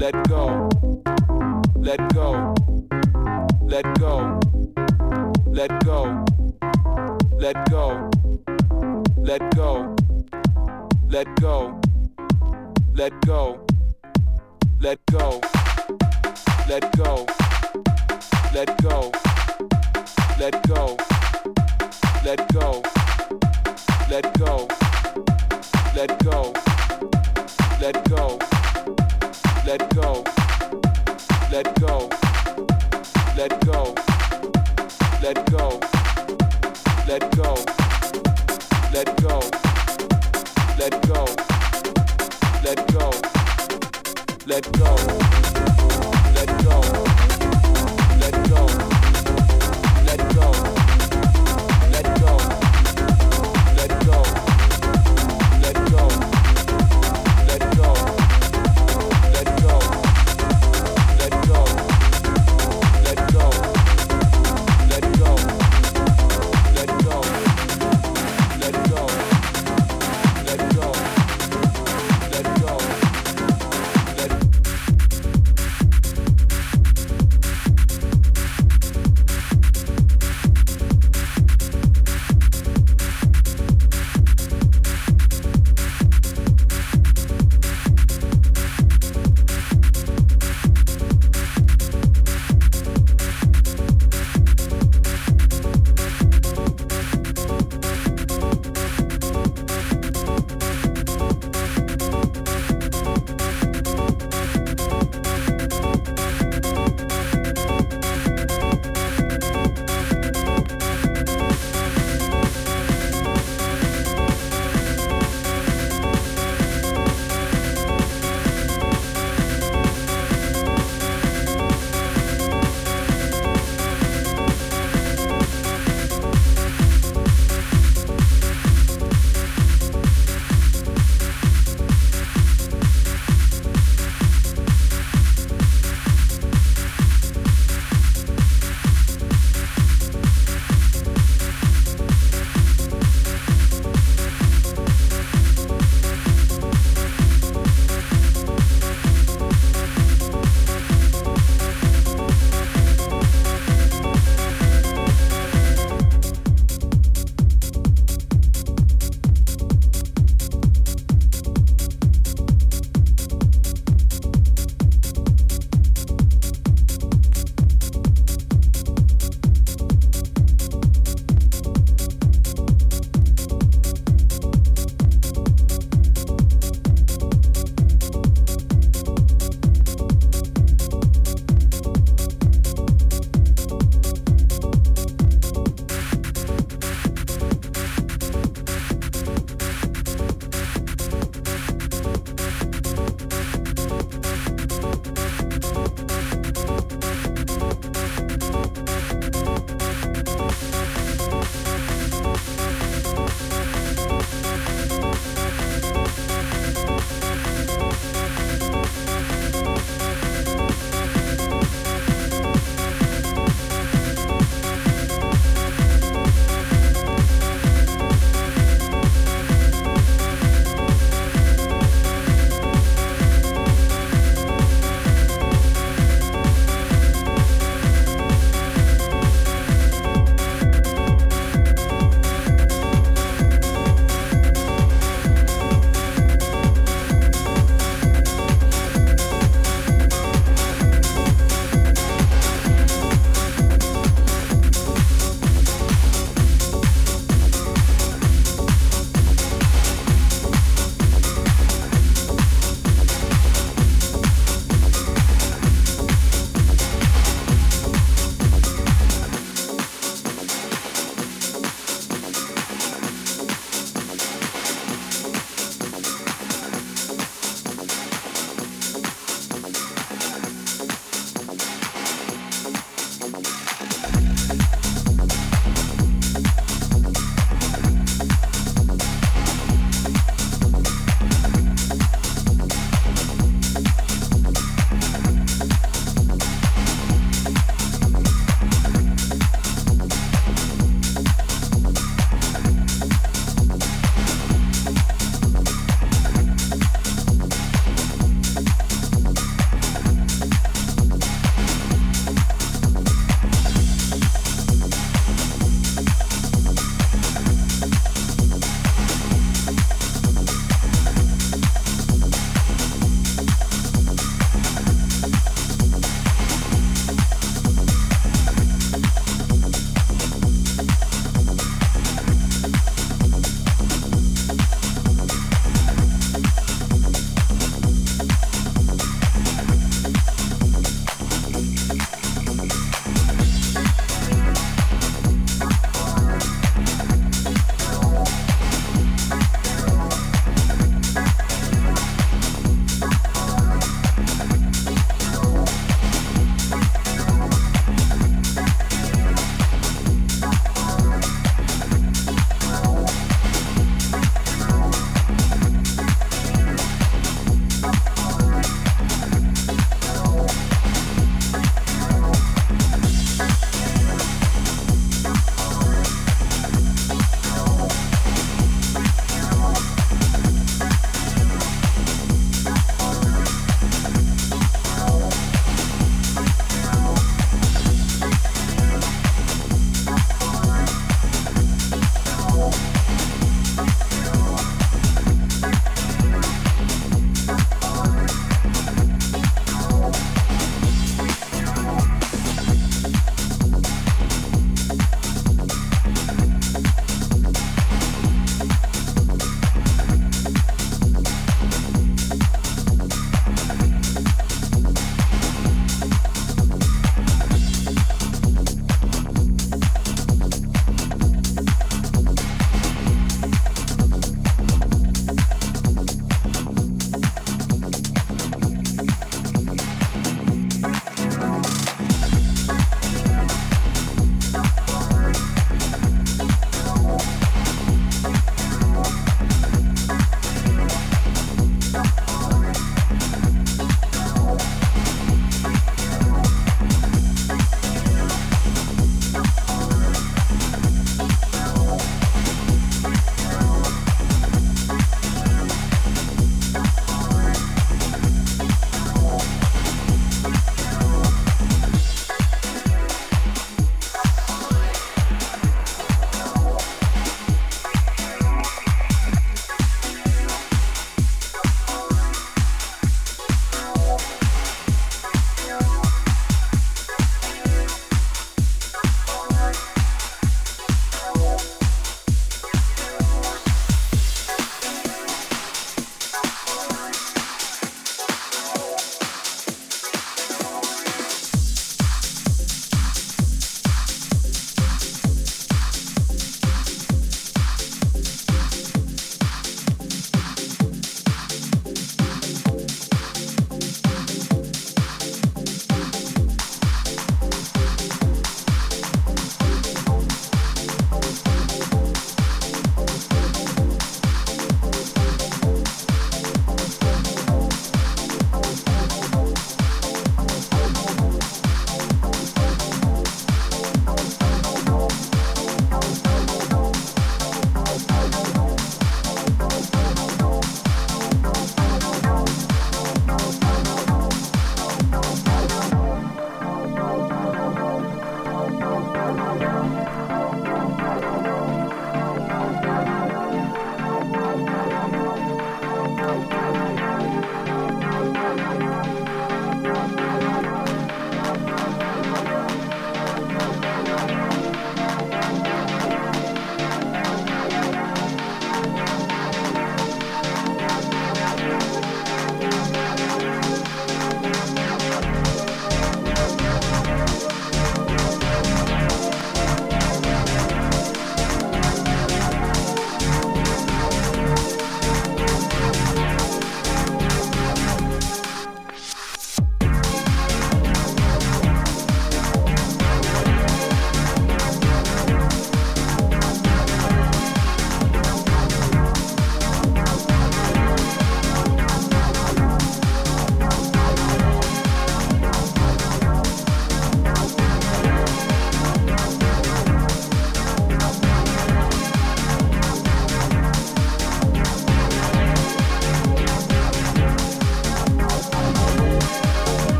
Let go. Let go. Let go. Let go. Let go. Let go. Let go. Let go. Let go. Let go. Let go. Let go. Let go. Let go. Let go.